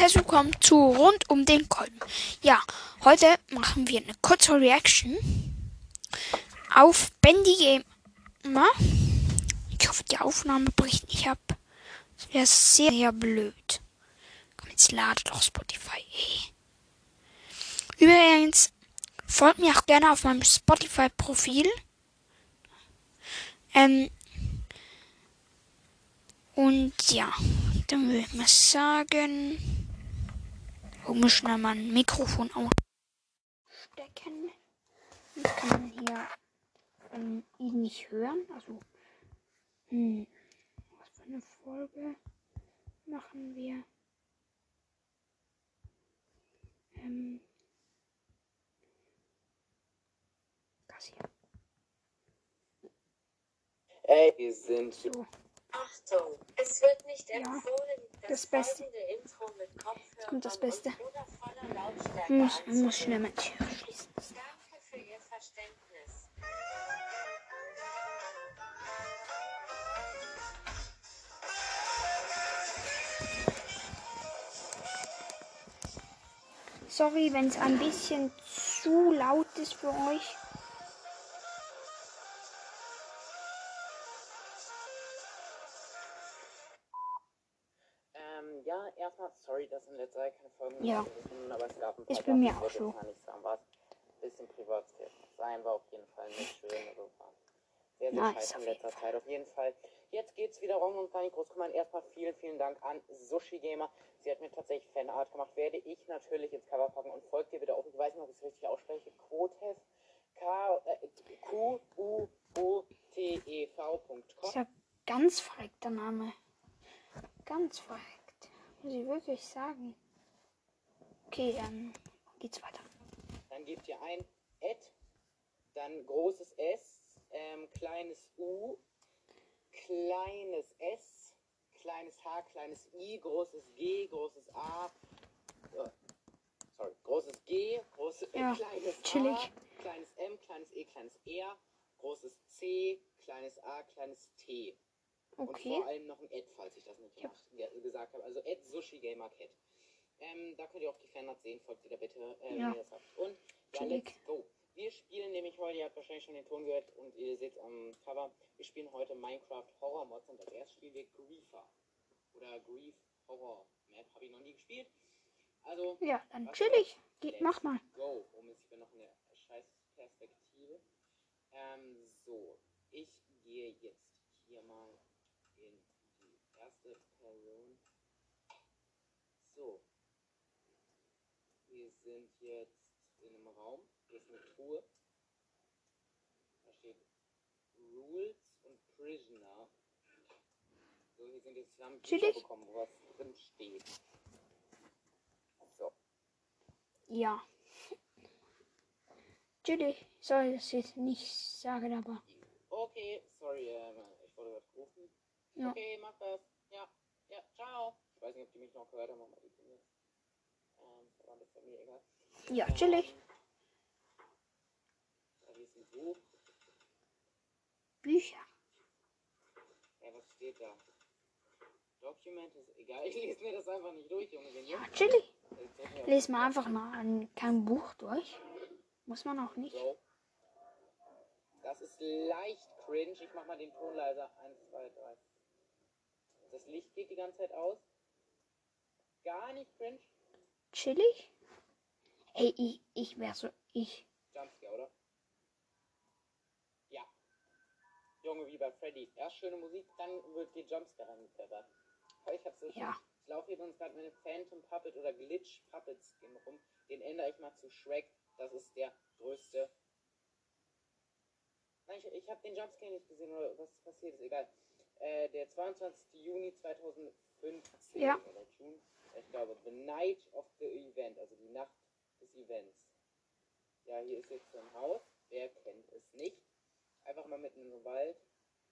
herzlich willkommen zu Rund um den Kolben. Ja, heute machen wir eine kurze Reaction auf Bendy Gamer. Ich hoffe, die Aufnahme bricht nicht ab. Das wäre sehr, sehr blöd. Komm, jetzt lade doch Spotify. Ey. Übrigens, folgt mir auch gerne auf meinem Spotify-Profil. Ähm, und ja. Dann würde ich mal sagen, hol wir schnell mal ein Mikrofon ausstecken. Dann kann man hier ähm, ihn nicht hören. Also, hm, was für eine Folge machen wir? Ähm, das hier. Ey, wir sind So. Achtung, es wird nicht Ja, empfohlen, das das, Beste. Intro mit Kopfhörern kommt das Beste. Lautstärke Ich muss, muss schnell meine Tür schließen. Danke für Ihr Verständnis. Sorry, wenn es ein bisschen zu laut ist für euch. Letzter Zeit keine Folgen Ja. mehr aber es gab ein paar Ist bei mir auch ich was bisschen Privatsphäre sein war auf jeden Fall nicht schön, also war sehr, sehr Nice, scheiße auf in letzter Zeit, auf jeden Fall. Jetzt geht's wieder rum und gar nicht groß kümmern. Erstmal vielen, vielen Dank an Sushi Gamer. Sie hat mir tatsächlich Fanart gemacht. Werde ich natürlich ins Cover packen und folgt ihr bitte auch. Ich weiß nicht, ob ich es richtig ausspreche. Quotev. K, äh, Q, U, O, T, E, V.com. Ist ja ganz verreckter Name. Ganz verreckt. Muss ich wirklich sagen. Okay, dann geht's weiter. Dann gebt ihr ein Ad, dann großes S, ähm, kleines U, kleines S, kleines H, kleines I, großes G, großes A, äh, sorry, großes G, großes Ja, kleines chillig. A, kleines M, kleines E, kleines R, großes C, kleines A, kleines T. Und Okay. vor allem noch ein Ad, falls ich das nicht Ja. gesagt habe. Also Ad Sushi Gamer Cat. Ähm, da könnt ihr auch die Fanarts sehen. Folgt ihr da bitte, äh, Ja. wenn ihr das habt. Und ja, let's go. Wir spielen nämlich heute, ihr habt wahrscheinlich schon den Ton gehört und ihr seht am Cover, wir spielen heute Minecraft Horror Mods und als erstes spielen wir Griefer. Oder Grief Horror Map. Habe ich noch nie gespielt. Also, Ja, dann chillig. Geht, mach mal. Go. Mist, ich bin noch in der scheiß Perspektive. Ähm, so. Ich gehe jetzt hier mal in die erste Person. So. Wir sind jetzt in einem Raum. Hier ist eine Truhe. Da steht Rules und Prisoner. So, hier sind jetzt, wir haben Bücher bekommen, wo was drin steht. So. Ja. Chillig. Sorry, dass ich es nicht sage, aber. Okay, sorry, ähm, ich wurde gerade gerufen. Ja. Okay, mach das. Ja, ja, ciao. Ich weiß nicht, ob die mich noch gehört haben, aber ist mir egal. Ja, chillig. Da hier ist ein Buch. Bücher. Ja, was steht da? Document ist egal. Ich lese mir das einfach nicht durch, Junge. Wenn Ja, chillig. Lies den mal einfach mal ein, kein Buch durch. Muss man auch nicht. So. Das ist leicht cringe. Ich mach mal den Ton leiser. Eins, zwei, drei. Das Licht geht die ganze Zeit aus. Gar nicht cringe. Chillig. Ey, ich, ich wär so. Ich. Jumpscare, oder? Ja. Junge, wie bei Freddy. Erst schöne Musik, dann wird die Jumpscare reingepfeffert. Oh, ich hab's so. Ja. Ich laufe hier übrigens gerade meine Phantom Puppet oder Glitch Puppet Skin rum. Den ändere ich mal zu Shrek. Das ist der größte. Nein, ich, ich habe den Jumpscare nicht gesehen oder was passiert ist, egal. Äh, der 22. Juni 2015 Ja. oder June. Ich glaube, The Night of the Event, also die Nacht des Events. Ja, hier ist jetzt so ein Haus. Wer kennt es nicht? Einfach mal mitten im Wald.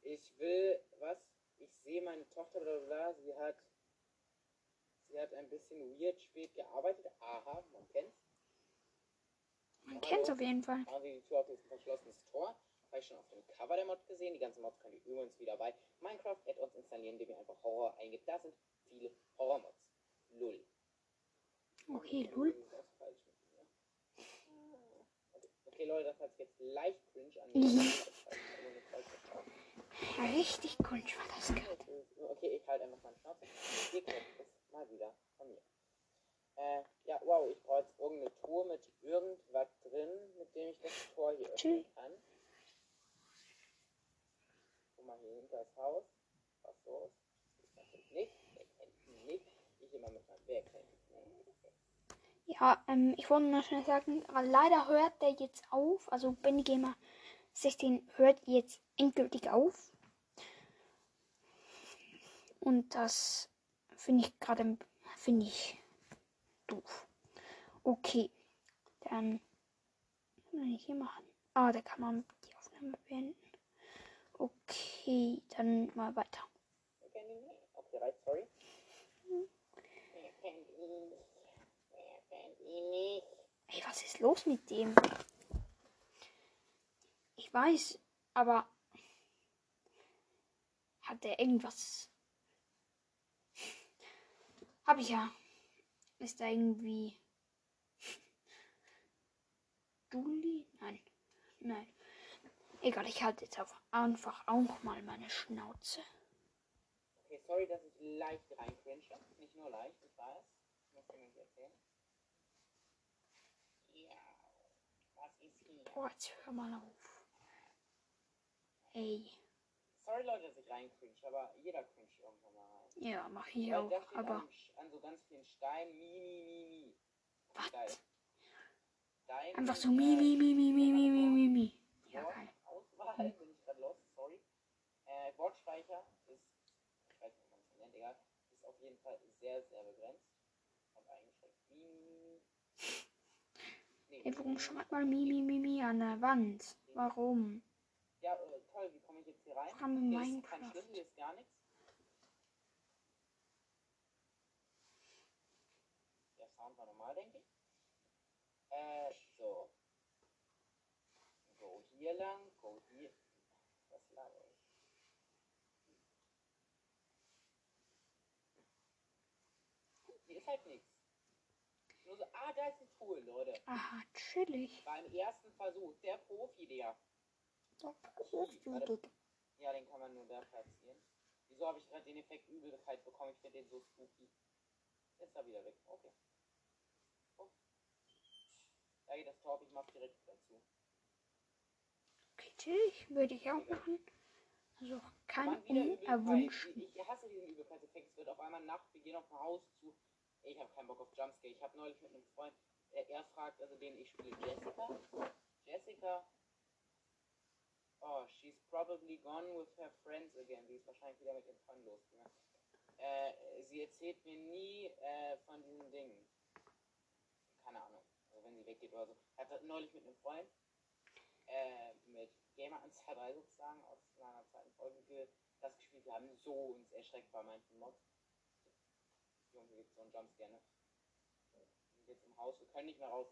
Ich will, was? Ich sehe meine Tochter, bla bla. Sie hat, sie hat ein bisschen weird spät gearbeitet. Aha, man kennt's. Man kennt's auf jeden Fall. Machen wir die Tür auf das verschlossenes Tor. Habe ich schon auf dem Cover der Mod gesehen. Die ganzen Mods könnt ihr übrigens wieder bei Minecraft Add-ons installieren, indem ihr einfach Horror eingibt. Da sind viele Horror-Mods. Lull. Okay, lul. Irgendwas falsch mit mir. Okay, Leute, das hat jetzt leicht cringe an. Frage. Richtig cringe war das gerade. Okay, ich halte einfach meine Schnauze. Ihr kennt es mal wieder von mir. Äh, ja, wow, ich brauche jetzt irgendeine Truhe mit irgendwas drin, mit dem ich das Tor hier öffnen kann. Guck mal hier hinter das Haus. Was los? Ich natürlich nicht. Wer kennt ihn nicht? Ich immer mit meinem Wer kennt? Ja, ähm, ich wollte nur schnell sagen, leider hört der jetzt auf. Also Benny Gamer 16 hört jetzt endgültig auf. Und das finde ich gerade, finde ich doof. Okay, dann kann ich hier machen. Ah, da kann man die Aufnahme beenden. Okay, dann mal weiter. Okay, sorry. Wer kennt ihn nicht? Wer kennt ihn nicht? Ey, was ist los mit dem? Ich weiß, aber hat er irgendwas? Hab ich ja. Ist da irgendwie Juli? Nein, nein. Egal, ich halte jetzt einfach auch mal meine Schnauze. Okay, sorry, dass ich leicht reincringe. Nicht nur leicht, ich weiß. Ich muss dir nicht erzählen. Ja, was ist hier? Boah, jetzt hör mal auf. Ey, Sorry, Leute, dass ich reincringe, aber jeder cringe irgendwann mal rein. ja, mach ich Weil auch, aber an, an so ganz vielen Steinen mi, mi, mi, mi. Geil. was? Stein, Einfach so mi, mi, mi, mi, mi, mi, mi, mi, mi. Ja, geil. Auswahl, bin ich gerade lost, sorry. Äh, Wortspeicher ist, ich weiß nicht, wie man es nennt, egal, ist auf jeden Fall sehr, sehr begrenzt und eingeschränkt. Mi, mi, mi. Ey, warum schreibt man mi, mi, mi, mi an der Wand? Warum? Ja, äh, toll, wie komme ich jetzt hier rein? In Hier ist kein Minecraft. Schlüssel, hier ist gar nichts. Der Sound war normal, denke ich. Äh, so. Go hier lang, go hier. Was laber ich? Hier ist halt nichts. So, ah, da ist ein Tool, Leute. Aha, chillig. Beim ersten Versuch, der Profi, der. Ja, den kann man nur da platzieren. Wieso habe ich gerade den Effekt Übelkeit bekommen? Ich finde den so spooky. Ist er wieder weg. Okay. Oh. Da geht das Tor, ich mach direkt dazu. Okay, chillig. Würde ich auch machen. Also, wieder unerwünscht. Ich, ich hasse diesen Übelkeitseffekt. Es wird auf einmal Nacht, wir gehen auf ein Haus zu. Ich habe keinen Bock auf Jumpscare. Ich habe neulich mit einem Freund, er, er fragt, also den ich spiele, Jessica. Jessica. Oh, she's probably gone with her friends again. Die ist wahrscheinlich wieder mit ihrem Freund losgegangen. Äh, sie erzählt mir nie äh, von diesen Dingen. Keine Ahnung. Also wenn sie weggeht oder so. Hatte neulich mit einem Freund, äh, mit Gamer 123 sozusagen, aus meiner zweiten Folge ge- das gespielt. Wir haben so uns erschreckt bei manchen Mods. Junge, hier gibt so einen Jumpscare, ne? Wir sind jetzt im Haus, wir können nicht mehr raus.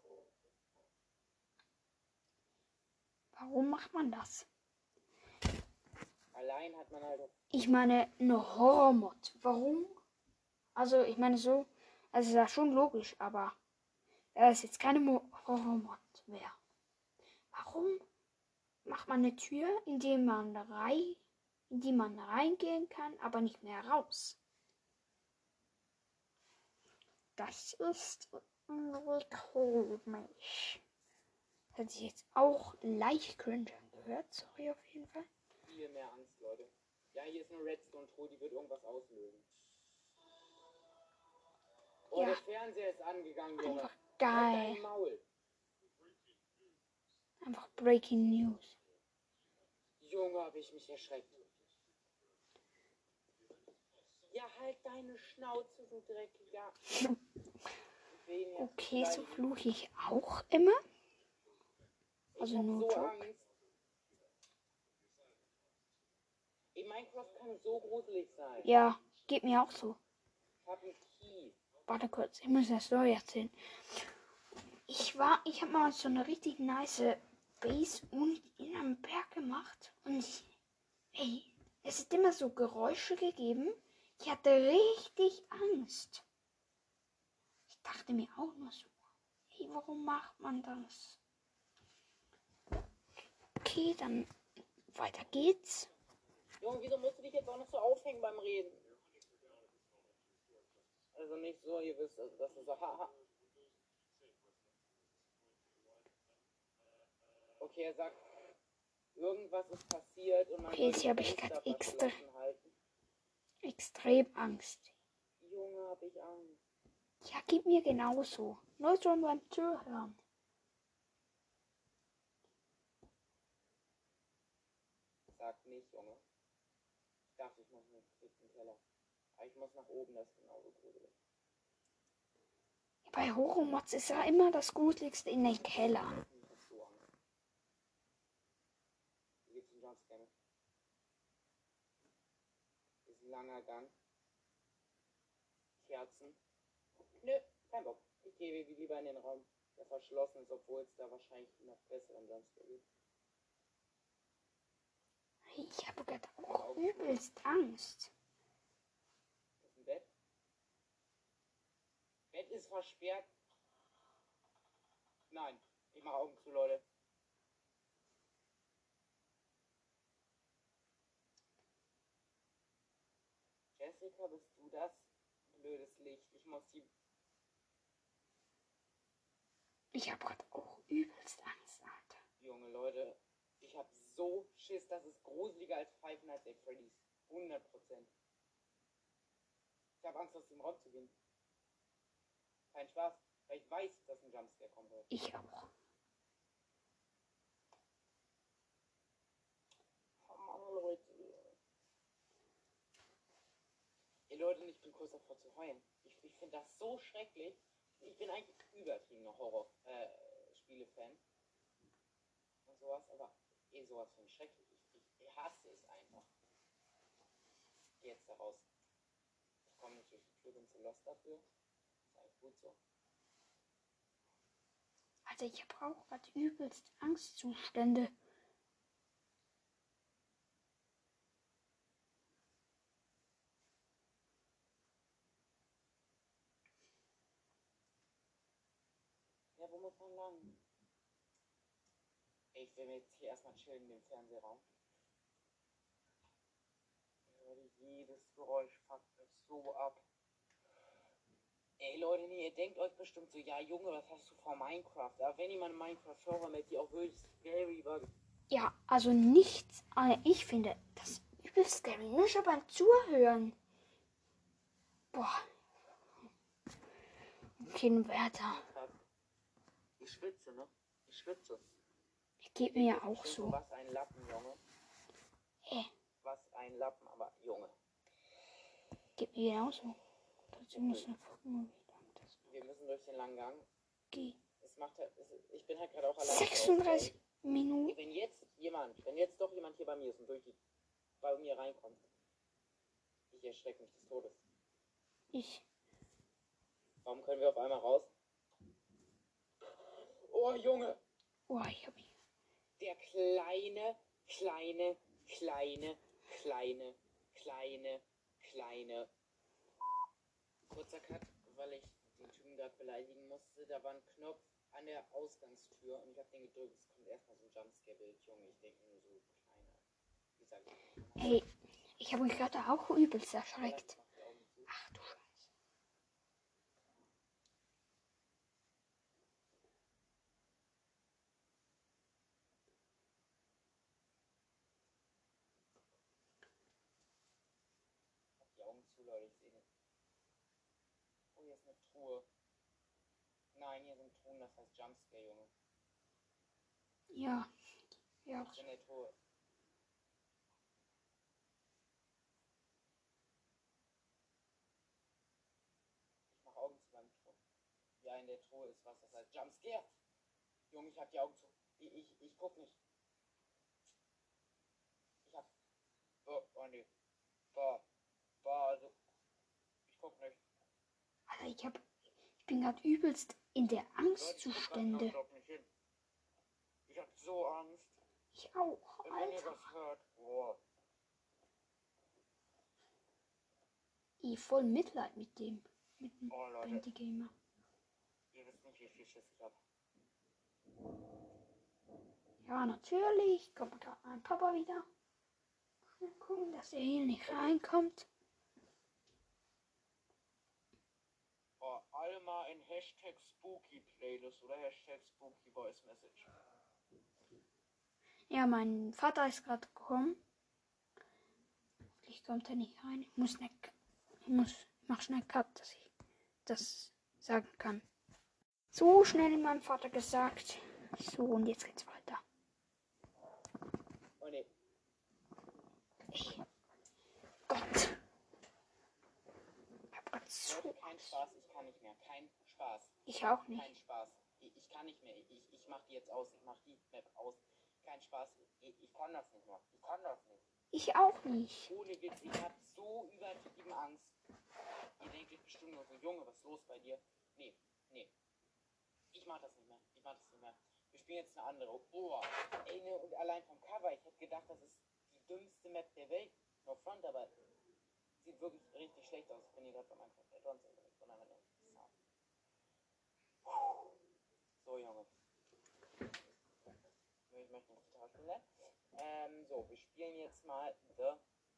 Warum macht man das? Allein hat man halt. Ich meine, eine Horrormod. Warum? Also, ich meine so, also ist ja schon logisch, aber da es jetzt keine Mo Horrormod wäre. Warum macht man eine Tür, in die man rein, in die man reingehen kann, aber nicht mehr raus? Das ist irgendwie komisch. Hat sich jetzt auch leicht cringe angehört. Sorry auf jeden Fall. viel mehr Angst, Leute. Ja, hier ist eine Redstone-Truhe, die wird irgendwas auslösen. Oh, Ja. der Fernseher ist angegangen, Junge. Einfach Halt geil. Einfach Breaking News. Junge, hab ich mich erschreckt. Ja, halt deine Schnauze, du dreckiger. Okay, so fluche ich auch immer. Also no so joke. Minecraft kann so gruselig sein. Ja, geht mir auch so. Warte kurz, ich muss das neu erzählen. Ich war, ich habe mal so eine richtig nice Base und in einem Berg gemacht. Und ich, ey, es hat immer so Geräusche gegeben. Ich hatte richtig Angst. Ich dachte mir auch nur so, hey, warum macht man das? Okay, dann weiter geht's. Junge, wieso musst du dich jetzt auch noch so aufhängen beim Reden? Also nicht so, ihr wisst, also das ist so, haha. Okay, er sagt, irgendwas ist passiert und man Okay, soll jetzt hab die ich grad extra- halten. Extrem Angst. Junge, hab ich Angst. Ja, gib mir genauso. Nur schon beim Zuhören. Sag nicht, Junge. Ich dachte, ich muss einen dritten Keller. Aber ich muss nach oben, das ist genauso gruselig. Bei Horrormods ist ja immer das Gruseligste in den Keller. Ich hab so Angst. Hier gibt's einen Jumpscare. Ist ein langer Gang. Kerzen. Nö, kein Bock. Ich gehe lieber in den Raum, der verschlossen ist, obwohl es da wahrscheinlich noch besseren Jumpscare gibt. Ich habe gerade auch übelst Angst. Das ist ein Bett. Bett ist versperrt. Nein, ich mache Augen zu, Leute. Jessica, bist du das? Blödes Licht. Ich muss die. Ich habe gerade auch übelst Angst, Alter. Junge Leute, ich habe so Schiss, das ist gruseliger als Five Nights at Freddy's. 100 Prozent. Ich habe Angst, aus dem Raum zu gehen. Kein Spaß, weil ich weiß, dass ein Jumpscare kommen wird. Ich auch. Oh Mann, Leute. Ihr Leute, ich bin kurz davor zu heulen. Ich, ich finde das so schrecklich. Ich bin eigentlich übertriebener Horror-Spiele-Fan. und sowas, aber eh sowas finde ich schrecklich. Ich, ich hasse es einfach. Ich geh jetzt da raus. Ich komme nicht durch die Tür, zu lost dafür. Ist eigentlich gut so. Also ich habe auch gerade übelst Angstzustände. Ja, wo muss man lang? Ich will mir jetzt hier erstmal chillen dem Fernsehraum. Leute, jedes Geräusch fuckt mich so ab. Ey Leute, nee, ihr denkt euch bestimmt so, ja Junge, was hast du vor Minecraft? Aber wenn jemand Minecraft-Server mit die auch wirklich scary war, Ja, also nichts. äh, Ich finde das übelst scary. Nur schon beim Zuhören. Boah. Okay, weiter. Ich schwitze, ne? Ich schwitze. Geht mir auch so. Was ein Lappen, Junge. Äh, Was ein Lappen, aber Junge. geht mir genauso. Dazu muss ich gucken, wie lang das Wir müssen durch den langen Gang. geht. Es macht halt, es, ich bin halt gerade auch allein. 36 Minuten. Wenn jetzt jemand, wenn jetzt doch jemand hier bei mir ist und durch die, bei mir reinkommt, ich erschrecke mich des Todes. Ich. Warum können wir auf einmal raus? Oh Junge, Oh, ich hab. der kleine, kleine, kleine, kleine, kleine, kleine. Kurzer Cut, weil ich den Typen gerade beleidigen musste. Da war ein Knopf an der Ausgangstür und ich habe den gedrückt. Es kommt erstmal so ein Jumpscare-Bild, Junge. Ich denke nur so kleiner. Wie gesagt, Ey, ich habe mich gerade auch übelst erschreckt. mach die Augen zu. Ach du Scheiße. Mach die Augen zu, Leute, ich sehe. Oh, hier ist eine Truhe. Nein, hier sind Truhen, das heißt Jumpscare, Junge. Ja. Ja. Was ist in der Truhe? Ich mach Augen zu beim Truhe. Ja, in der Truhe ist was, das heißt Jumpscare. Junge, ich hab die Augen zu. Ich, ich, ich guck nicht. Ich hab. Oh, oh nee. Boah. Boah, also. Nicht. Alter, ich hab. Ich bin gerade übelst in der Angstzustände. nicht. Ich hab so Angst. Ich auch, ihr Alter. Ich voll Mitleid mit dem. Mit dem Oh, Leute. Gamer. wie viel Schiss ich hab. Ja, natürlich. Kommt gerade mein Papa wieder. Mal gucken, dass er hier nicht reinkommt. Oh, alle mal in Hashtag Spooky Playlist oder Hashtag Spooky Voice Message. Ja, mein Vater ist gerade gekommen. Hoffentlich kommt er nicht rein. Ich muss, ne, ich muss ich mach schnell Cut, dass ich das sagen kann. So schnell mein Vater gesagt. So, und jetzt geht's weiter. Oh ne, Ich, Gott. So. Kein Spaß, ich kann nicht mehr. Kein Spaß. Ich auch nicht. Kein Spaß. Ich, ich kann nicht mehr. Ich, ich, ich mach die jetzt aus. Ich mach die Map aus. Kein Spaß. Ich, ich kann das nicht mehr. Ich kann das nicht. Ich auch nicht. Ohne Witz, ich hab so übertrieben Angst. Ihr denkt euch bestimmt nur so, Junge, was ist los bei dir? Nee, nee. Ich mach das nicht mehr. Ich mach das nicht mehr. Wir spielen jetzt eine andere. Oh, ey, ne, und allein vom Cover, ich hätte gedacht, das ist die dümmste Map der Welt. No front, aber sieht wirklich richtig schlecht aus. Ich bin hier gerade bei meinem Add-ons unterwegs. Einer Sound. So, Junge. Ich möchte nicht Gitarre spielen. ne? Ähm, so, wir spielen jetzt mal The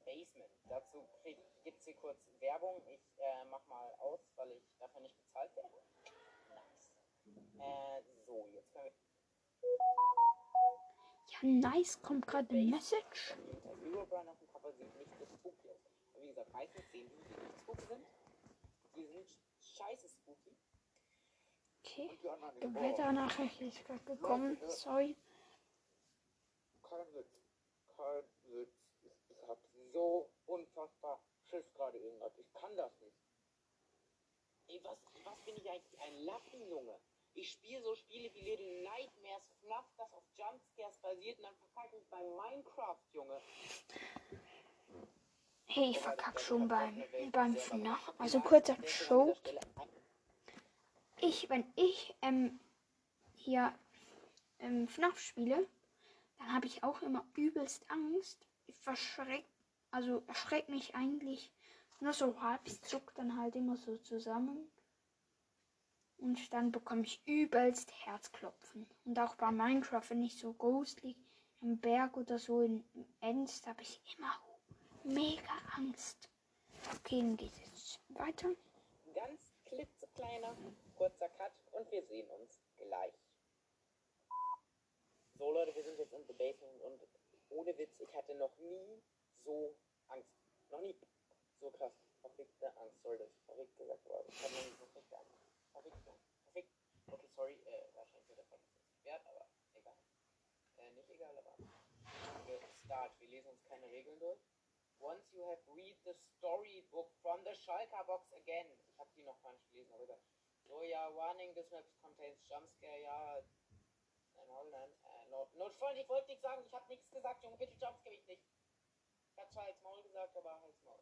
Basement. Dazu gibt es hier kurz Werbung. Ich äh, mach mal aus, weil ich dafür nicht bezahlt werde. Nice. Äh, so, jetzt können wir Ja, nice. Kommt gerade eine Message. Herobrine auf dem Cover sieht nicht so spooky aus. Aber wie gesagt, meistens sehen die, die nicht spooky sind, die sind scheiße spooky. Okay. Wetternachricht ist gerade gekommen. Sorry. Kein Witz. Kein Witz. Ich, ich hab so unfassbar Schiss gerade irgendwas. Ich kann das nicht. Ey, was, was bin ich eigentlich? Ein Lappenjunge. Ich spiele so Spiele wie Little Nightmares, FNAF, das auf Jumpscares basiert und dann verkacke ich bei Minecraft, Junge. Hey, ich verkack schon beim, beim FNAF. Also kurzer Show. Ich, wenn ich ähm, hier ähm, FNAF spiele, dann habe ich auch immer übelst Angst. Ich verschreck, also erschreckt mich eigentlich nur so halb. Ich zuck dann halt immer so zusammen. Und dann bekomme ich übelst Herzklopfen. Und auch bei Minecraft, wenn ich so ghostly im Berg oder so in Ends, habe ich immer mega Angst. Okay, dann geht es weiter. Ganz klitzekleiner, kurzer Cut und wir sehen uns gleich. So Leute, wir sind jetzt in The Basement und ohne Witz, ich hatte noch nie so Angst. Noch nie. So krass. Verfickte Angst, sorry, dass ich verrückt gesagt habe. Ich habe noch nie verfickte Angst. Verfickte. Verfickt. Okay, sorry, äh, wahrscheinlich wird Podcast jetzt wert, aber egal. Äh, nicht egal, aber. Wir start. Wir lesen uns keine Regeln durch. Once you have read the storybook from the Schalker box again. Ich habe die noch gar nicht gelesen, aber egal. So, ja, warning, this map contains jumpscare, ja. Nein, hold on. Äh, not, notfall, ich wollte nichts sagen, ich habe nichts gesagt, Junge, bitte jumpscare mich nicht. Ich habe zwar als Maul gesagt, aber als Maul.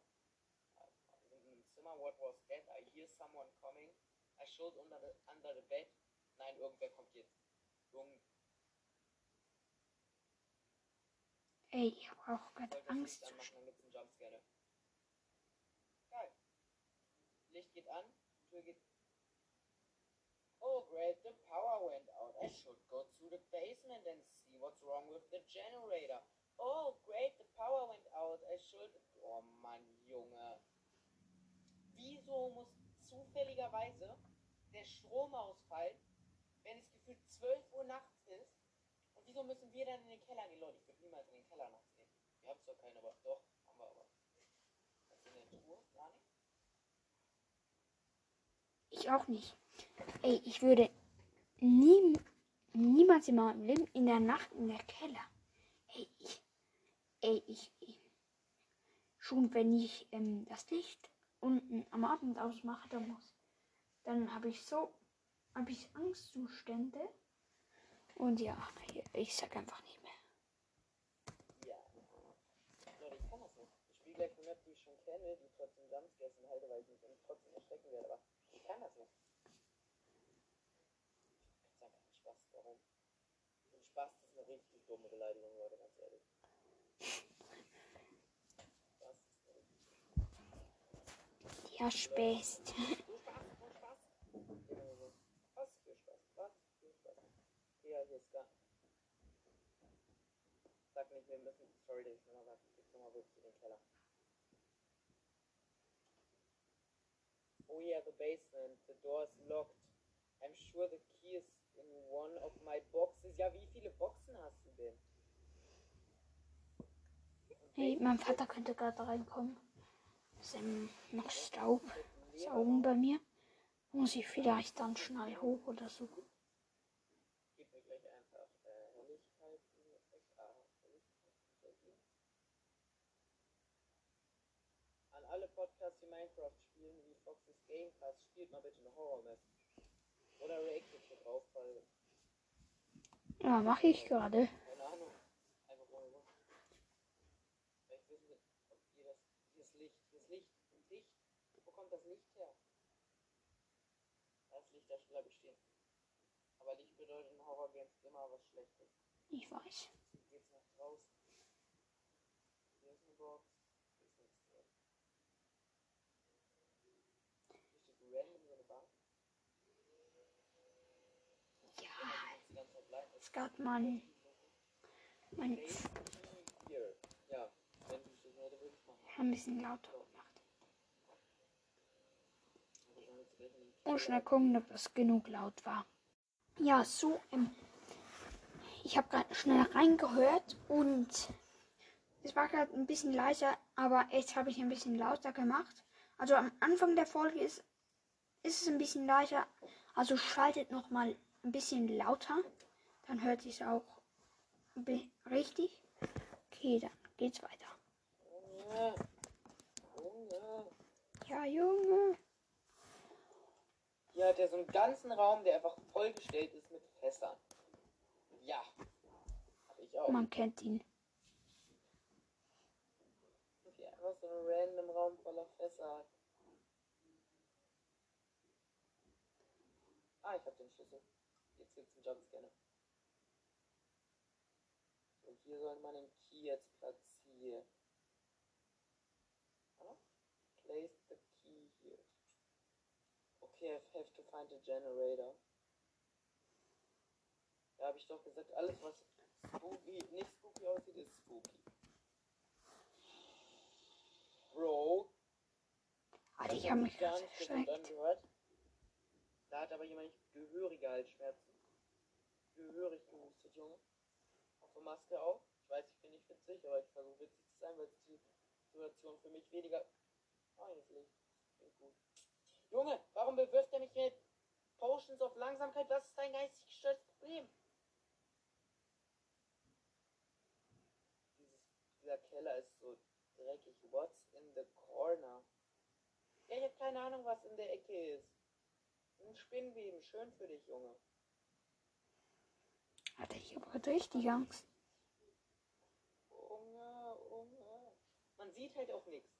Einem Zimmer, what was that? I hear someone coming. I showed under the, under the bed. Nein, irgendwer kommt jetzt. Irgend, Ey, ich habe auch gerade Angst. Zu anmachen, dann gibt's einen Jumpscare. Geil. Licht geht an, Tür geht. Oh great, the power went out. I should go to the basement and see what's wrong with the generator. Oh great, the power went out. I should. Oh Mann, Junge. Wieso muss zufälligerweise der Strom ausfallen, wenn es gefühlt 12 Uhr nachts ist? Und wieso müssen wir dann in den Keller gehen? Leute, ich würde niemals in den Keller nachts gehen. Wir haben zwar keinen, aber doch, haben wir aber. Was ist in der Truhe? Gar nicht? Ich auch nicht. Ey, ich würde nie, niemals in meinem Leben in der Nacht in der Keller. Ey, ich, ey, ich, ich schon wenn ich ähm, das Licht unten am Abend ausmache, dann muss, dann habe ich so, habe ich Angstzustände. Und ja, ich sag einfach nicht mehr. Ja. Leute, ich kann das nicht. Ich spiele gleich Map, die ich schon kenne, die trotzdem Jumpscares enthalte, weil ich mich trotzdem erschrecken werde, aber kann das nicht. Ich kann keinen Spaß warum. Und Spaß ist eine richtig dumme Beleidigung, Leute, ganz ehrlich. Spaß ist eine richtig Ja, Spaß. Du Spaß, du Spaß. Was für Spaß, was für Spaß. Ja, hier ist gar nicht. Sag nicht, wir müssen, sorry, dass ich nochmal sage, ich gehe nochmal wirklich in den Keller. Oh yeah, the basement, the door is locked. I'm sure the key is in one of my boxes. Ja, wie viele Boxen hast du denn? Hey, mein Vater könnte gerade reinkommen. Es sind noch Staub. Saugen bei mir. Muss ich vielleicht dann schnell hoch oder so. Äh, Helligkeit. Ah. An alle Podcasts, die Minecraft Foxes Gamecast, spielt mal bitte eine Horror-Map. Oder reactet hier drauf, weil, Ja, mache ich gerade. keine Ahnung, einfach ohne Grund. Vielleicht wissen wir, ob ihr das, ist Licht, ist Licht, Licht, wo kommt das Licht her? Das Licht, da bleibe ich stehen. Aber Licht bedeutet in Horror-Games immer was Schlechtes. Ich weiß. Geht's nach draußen. Hier ist eine Box. Hier ist nichts drin. Hier steht random so eine Bank. Ja, Die ganze Zeit bleibt. Es gab mein, mein ein bisschen lauter gemacht. Und schnell gucken, ob das genug laut war. Ja, so, ähm, ich habe gerade schnell reingehört und es war gerade ein bisschen leiser, aber jetzt habe ich ein bisschen lauter gemacht. Also am Anfang der Folge ist, ist es ein bisschen leiser, also schaltet noch mal ein bisschen lauter, dann hört sich auch richtig. Okay, dann geht's weiter. Ja, Junge. Hier hat er so einen ganzen Raum, der einfach vollgestellt ist mit Fässern. Ja. Hab ich auch. Man kennt ihn. Wie einfach so ein random Raum voller Fässer. Ah, ich hab den Schlüssel. Jetzt gibt's einen Jumpscanner. Hier soll man den Key jetzt platzieren. Place the key here. Okay, I have to find a generator. Da habe ich doch gesagt, alles was spooky, nicht spooky aussieht, ist spooky. Bro, Alter, ich habe mich gar nicht angehört. Da hat aber jemand gehörige Halsschmerzen. Gehörig gehustet, Junge. Auf Maske auch. Ich weiß, ich bin nicht witzig, aber ich versuche witzig zu sein, weil die Situation für mich weniger. Licht. Klingt gut. Junge, warum bewirft er mich mit Potions auf Langsamkeit? Was ist dein geistig gestörtes Problem? Dieses, dieser Keller ist so dreckig. What's in the corner? Ja, ich habe keine Ahnung, was in der Ecke ist. Ein Spinnweben, schön für dich, Junge. Alter, ich gerade richtig Angst. Junge, Junge. Man sieht halt auch nichts.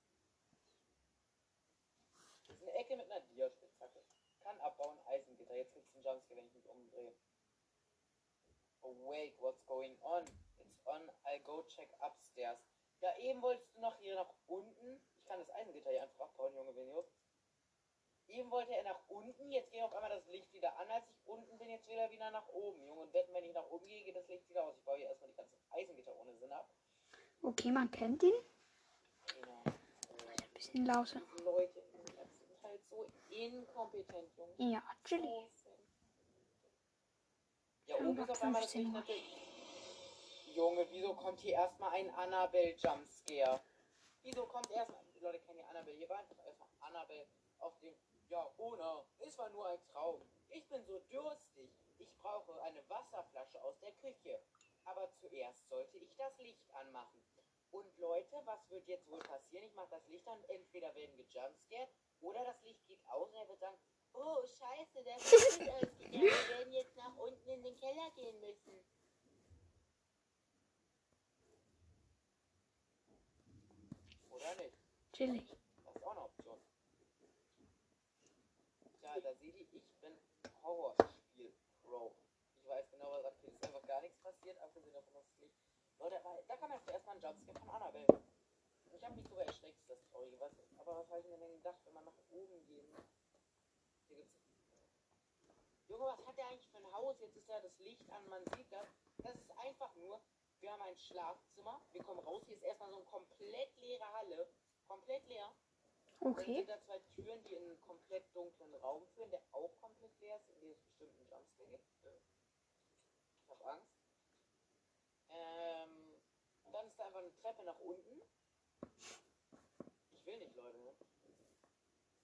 Das ist eine Ecke mit einer Diaspitzhacke. Kann abbauen, Eisengitter. Jetzt gibt's einen Jumpscare, wenn ich mich umdrehe. Awake, what's going on? It's on, I'll go check upstairs. Ja, eben wolltest du noch hier nach unten. Ich kann das Eisengitter hier einfach abbauen, Junge, wenn ihr Eben wollte er nach unten, jetzt geht auf einmal das Licht wieder an, als ich unten bin, jetzt wieder wieder nach oben, Junge. Und wenn ich nach oben gehe, geht das Licht wieder aus. Ich baue hier erstmal die ganzen Eisengitter ohne Sinn ab. Okay, man kennt ihn. Ein bisschen lauter. Leute App sind halt so inkompetent, Junge. Ja, chillig. Ja, oben ist auf einmal das Licht. Junge, wieso kommt hier erstmal ein Annabelle Jumpscare? Wieso kommt erstmal. Die Leute kennen ja Annabelle. Hier war einfach erstmal Annabelle auf dem. Ja, ohne. Es war nur ein Traum. Ich bin so durstig. Ich brauche eine Wasserflasche aus der Küche. Aber zuerst sollte ich das Licht anmachen. Was wird jetzt wohl passieren? Ich mache das Licht an. Entweder werden wir jumpscared oder das Licht geht aus und er wird sagen, oh scheiße, der Licht ist ausgegangen. Wir werden jetzt nach unten in den Keller gehen müssen. Oder nicht? Chillig. Das ist auch eine Option. Tja, da seht ihr, ich bin Horrorspiel-Pro. Ich weiß genau, was abgeht. Es ist einfach gar nichts passiert, abgesehen davon, dass es Licht. Leute, da kam jetzt erstmal ein Jumpscare von Annabelle. Ich habe mich sogar erschreckt, das Traurige. Was, aber was habe ich mir denn gedacht, wenn man nach oben gehen? Hier gibt's. Junge, was hat der eigentlich für ein Haus? Jetzt ist da das Licht an, man sieht das. Das ist einfach nur Wir haben ein Schlafzimmer. Wir kommen raus. Hier ist erstmal so eine komplett leere Halle. Komplett leer. Dann Okay. sind da zwei Türen, die in einen komplett dunklen Raum führen, der auch komplett leer ist, in dem es bestimmt einen Jumpscare gibt. Äh, Ich hab Angst. Ähm, dann ist da einfach eine Treppe nach unten. Ich will nicht, Leute. Ne?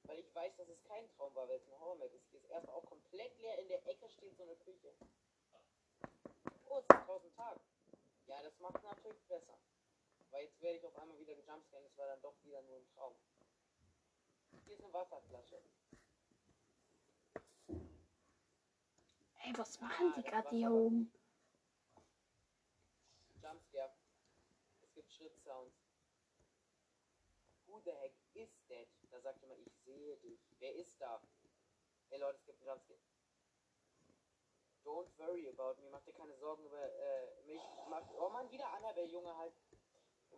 Weil ich weiß, dass es kein Traum war, weil es ein Horrormap ist. Hier ist erstmal auch komplett leer. In der Ecke steht so eine Küche. Oh, es ist draußen Tag. Ja, das macht es natürlich besser. Weil jetzt werde ich auf einmal wieder gejumpscared. Es war dann doch wieder nur ein Traum. Hier ist eine Wasserflasche. Ey, was machen die gerade hier oben? Jumpscare. Es gibt Schrittsounds. The heck is that? Da sagt jemand, ich sehe dich. Wer ist da? Hey Leute, es gibt einen Jumpscare. Don't worry about me. Mach dir keine Sorgen über äh, mich. Mach, oh Mann, wieder Annabelle, Junge, halt.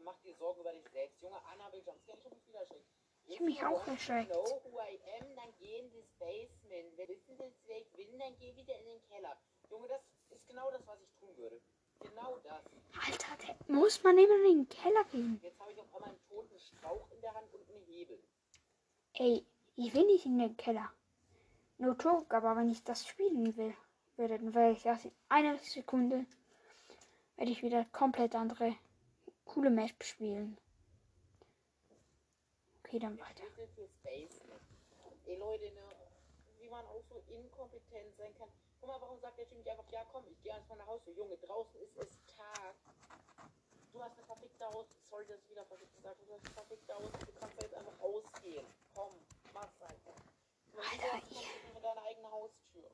Mach dir Sorgen über dich selbst. Junge, Annabelle Jumpscare, ich hab mich wieder erschreckt. Ich mich auch erschreckt. Know who I am, dann geh in das Basement. Wenn du wissen willst, wer ich bin, dann geh wieder in den Keller. Junge, das ist genau das, was ich tun würde. Genau das. Alter, der, muss man immer in den Keller gehen? Jetzt habe ich auf einmal einen toten Strauch in der Hand und einen Hebel. Ey, ich will nicht in den Keller. No joke, aber wenn ich das spielen will, würde, dann werde ich das in einer Sekunde, werde ich wieder komplett andere coole Map spielen. Okay, dann weiter. Ey Leute, ne, wie man auch so inkompetent sein kann. Guck mal, warum sagt der Typ nicht einfach, ja komm, ich gehe einfach nach Hause. Junge, draußen ist es Tag. Du hast eine verfickte Haus. Sorry, dass ich wieder verfickt gesagt habe. Du hast eine verfickte Haus. Du kannst jetzt einfach ausgehen. Komm, mach's einfach. Alter, noch mit deiner eigenen Haustür?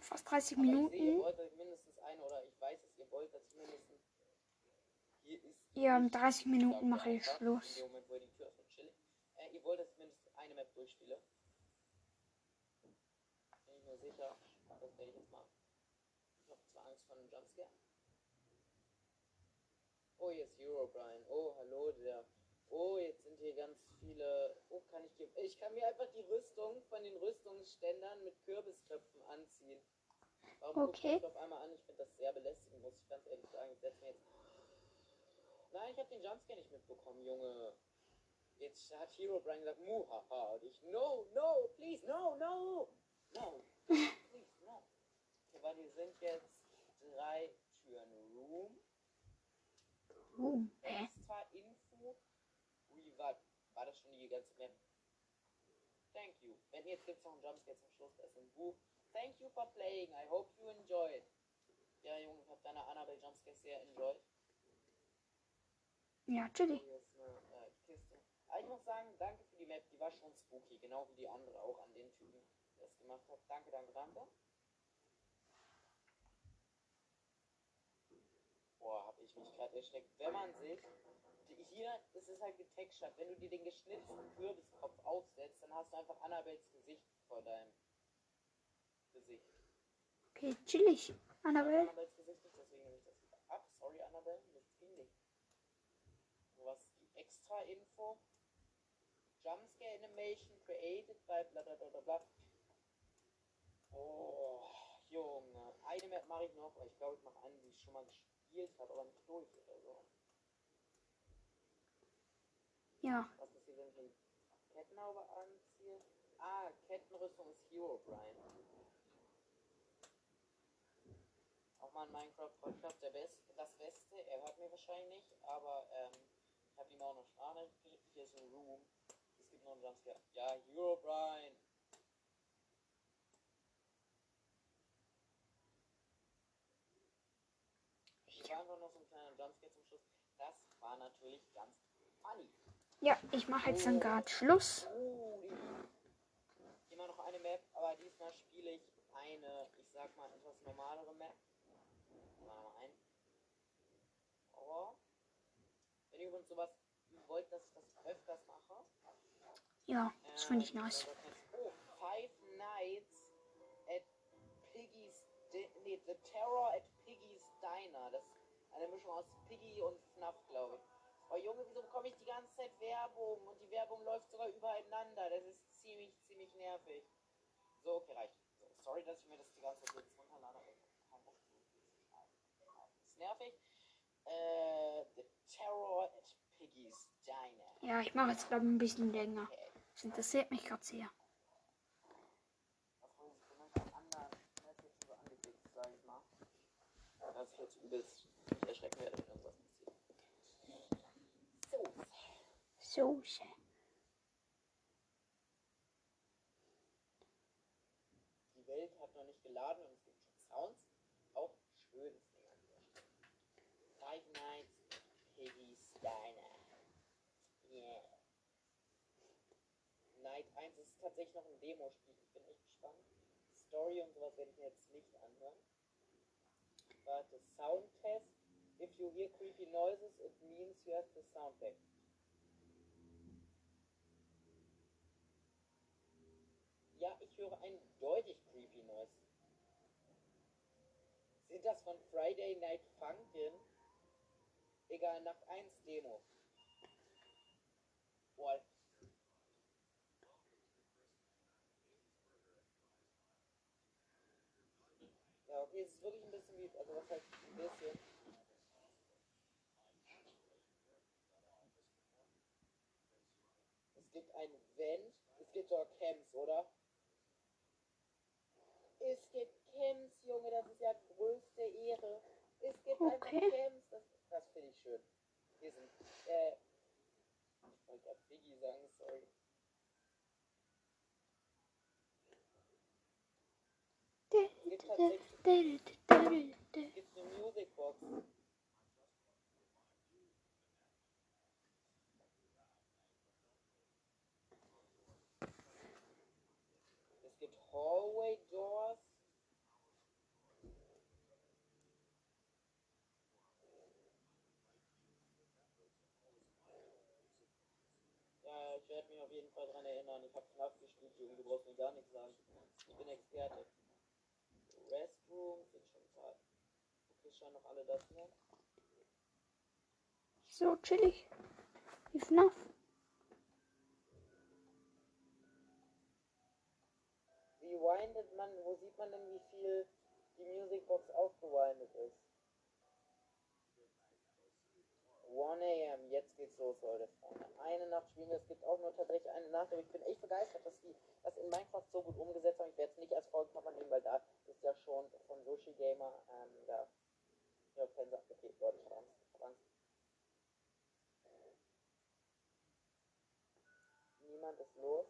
Fast 30 Aber ich sehe, ihr Minuten. wollt mindestens eine oder ich weiß es, ihr wollt, ich mindestens. Hier ist. Ja, in 30 Minuten mache ich Schluss. Moment, wo ihr die Tür öffnet, chillig. Äh, ihr wollt, dass ich mindestens eine Map durchspiele. Ich sicher. Das werde ich jetzt machen. Ich habe zwar Angst vor einem Jumpscare. Oh, hier ist Eurobrine. Oh, hallo der. Oh, jetzt sind hier ganz viele. Oh, kann ich. Ich kann mir einfach die Rüstung von den Rüstungsständern mit Kürbisköpfen anziehen. Warum Okay. ihr mich auf einmal an? Ich finde das sehr belästigend, muss ich ganz ehrlich sagen. Ich setze mir jetzt. Nein, ich habe den Jumpscare nicht mitbekommen, Junge. Jetzt hat Herobrine gesagt, muhaha. Und ich, no, no, please, no, no. Hier sind jetzt drei Türen. Room, Boom. Hä? extra Info. Wie war, war das schon die ganze Map? Thank you. Wenn jetzt gibt's noch einen Jumpscare zum Schluss, das ist ein Buch. Thank you for playing. I hope you enjoyed. Ja, Junge, ich habe deine Annabelle Jumpscare sehr enjoyed. Ja, natürlich. Hier ist eine äh, Kiste. Aber ich muss sagen, danke für die Map. Die war schon spooky. Genau wie die andere auch an den Typen, der es gemacht hat. Danke, danke, danke. Boah, hab ich mich gerade erschreckt. Wenn man sich. Hier ist es halt getextured. Wenn du dir den geschnitzten Kürbiskopf aufsetzt, dann hast du einfach Annabels Gesicht vor deinem Gesicht. Okay, chillig. Annabelle. Annabels Gesicht nicht, deswegen nehme ich das wieder ab. Sorry, Annabelle, nichts gegen dich. So was die extra Info. Jumpscare Animation created by bla bla bla bla bla. Oh, Junge. Eine Map mache ich noch, aber ich glaube, ich mache eine, die ich schon mal gespielt habe, aber nicht durch oder so. Ja, Was passiert, wenn ich Kettenhaube anziehe? Ah, Kettenrüstung ist Hero Brian. Auch mal ein Minecraft-Podcast, das Beste. Er hört mir wahrscheinlich nicht, aber ähm, ich habe ihm auch noch geschickt. Hier ist ein Room. Es gibt noch einen Jumpscare. Ja, Hero Brian. Hier war noch so ein kleiner Jumpscare zum Schluss. Das war natürlich ganz funny. ja, ich mache jetzt dann gerade Schluss. Oh, Immer noch eine Map, aber diesmal spiele ich eine, ich sag mal, etwas normalere Map. Mal noch ein. Horror. Wenn ihr übrigens sowas wollt, dass ich das öfters mache. Ja, das finde ich ähm, nice. man, Oh, Five Nights at Piggy's. Di nee, The Terror at Piggy's Diner. Das eine Mischung aus Piggy und FNAF, glaube ich. Oh Junge, wieso bekomme ich die ganze Zeit Werbung? Und die Werbung läuft sogar übereinander. Das ist ziemlich, ziemlich nervig. So, okay, reicht. So, sorry, dass ich mir das die ganze Zeit jetzt runterlade. schreiben. ist nervig. Äh, The Terror at Piggy's Diner. Ja, ich mache jetzt, glaube ich, ein bisschen länger. Das interessiert mich gerade sehr. Dass ich jetzt übelst erschrecken werde, wenn irgendwas passiert. So. Soße. Die Welt hat noch nicht geladen und es gibt schon Sounds. Auch schönes Ding an dieser. Five Nights at Piggy's Diner. Yeah. Night 1 ist tatsächlich noch ein Demospiel. Ich bin echt gespannt. Story und sowas werde ich mir jetzt nicht anhören. Warte, Soundtest. If you hear creepy noises, it means you have the sound back. Ja, ich höre ein deutlich creepy Noise. Sind das von Friday Night Funkin'? Egal, Nacht 1 Demo. Boah. Ja, okay, es ist wirklich ein bisschen wie, also was heißt ein bisschen? Es gibt ein Vent, es gibt sogar Camps, oder? Es gibt Camps, Junge, das ist ja größte Ehre. Es gibt einfach Okay. Camps, das, das finde ich schön. Hier sind, äh, ich wollte gerade Biggie sagen, sorry. Es gibt tatsächlich, es gibt eine Musicbox. Es gibt Hallway Doors. Ja, ich werde mich auf jeden Fall dran erinnern. Ich habe FNAF gespielt, Junge, du brauchst mir gar nichts sagen. Ich bin Experte. Restroom, sind schon paar. Okay, scheinen noch alle das hier. So chillig. Wie FNAF. Windet man, wo sieht man denn, wie viel die Musicbox aufgewindet ist? 1 am, jetzt geht's los, Leute. Eine Nacht spielen es gibt auch nur tatsächlich eine Nacht, aber ich bin echt begeistert, dass die das in Minecraft so gut umgesetzt haben. Ich werde es nicht als Vollkörper nehmen, weil da ist ja schon von Sushi Gamer, ähm, da, ja, Fenster, okay, Leute, ich hab Angst. Niemand ist los.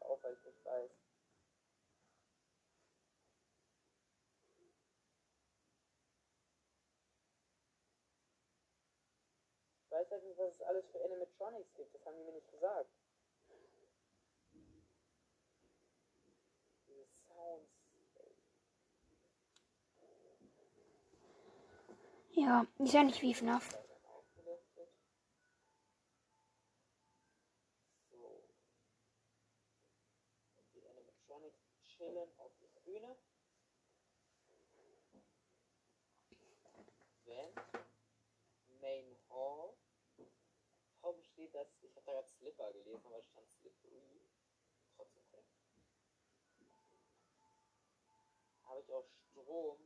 Auf, weil ich nicht weiß. Ich weiß halt nicht, was es alles für Animatronics gibt. Das haben die mir nicht gesagt. Diese Sounds. Ja, ist ja nicht wie FNAF. Da werden aufgelistet. So. Und die Animatronics chillen auf ihrer Bühne. Vent. Main Hall. Warum steht das? Ich habe da gerade Slipper gelesen, aber es stand Slippery. Trotzdem okay. Habe ich auch Strom.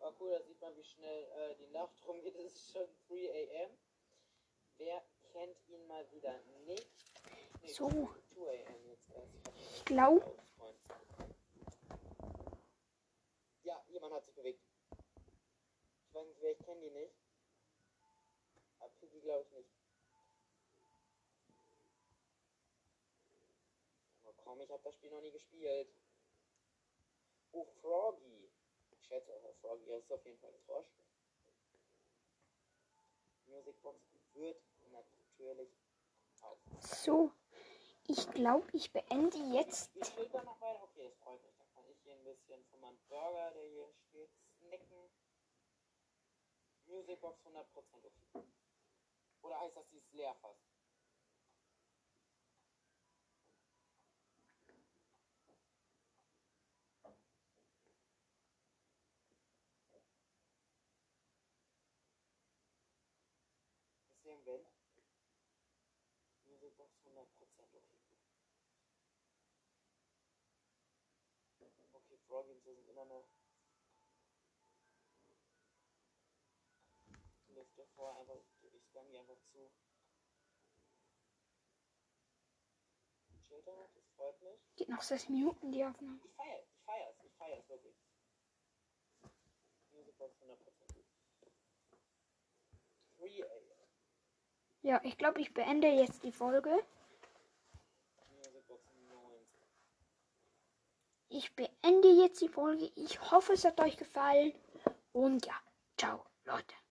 Oh cool, da sieht man, wie schnell äh, die Nacht rumgeht. Es ist schon 3 am. Wer kennt ihn mal wieder nicht? Nee, So. 2 am jetzt erst. Ich glaube, Ja, jemand hat sich bewegt. Ich weiß nicht, wer ich kenne die nicht. Aber Piggy glaube ich nicht. Aber komm, ich habe das Spiel noch nie gespielt. Oh, Froggy. Ich schätze auch, Froggy ist auf jeden Fall ein Frosch. Musicbox wird natürlich auf. so. Ich glaube, ich beende jetzt. Wie steht da noch weiter? Okay, das freut mich. Dann kann ich hier ein bisschen von meinem Burger, der hier steht, snacken. Musicbox 100% okay. Oder heißt das, die ist leer fast? Wenn Musicbox 100% okay. Okay, Froggy und so sind immer noch. Liste vor, einfach, ich scanne die einfach zu. Chilter, das freut mich. Geht noch sechs Minuten die Aufnahme. Ich feier, ich feier's, ich feier's wirklich. Musicbox 100% gut. 3 AM. Ja, ich glaube, ich beende jetzt die Folge. Musicbox 90. Ich beende jetzt die Folge. Ich hoffe, es hat euch gefallen. Und ja, ciao, Leute.